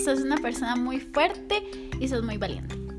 sos una persona muy fuerte y sos muy valiente.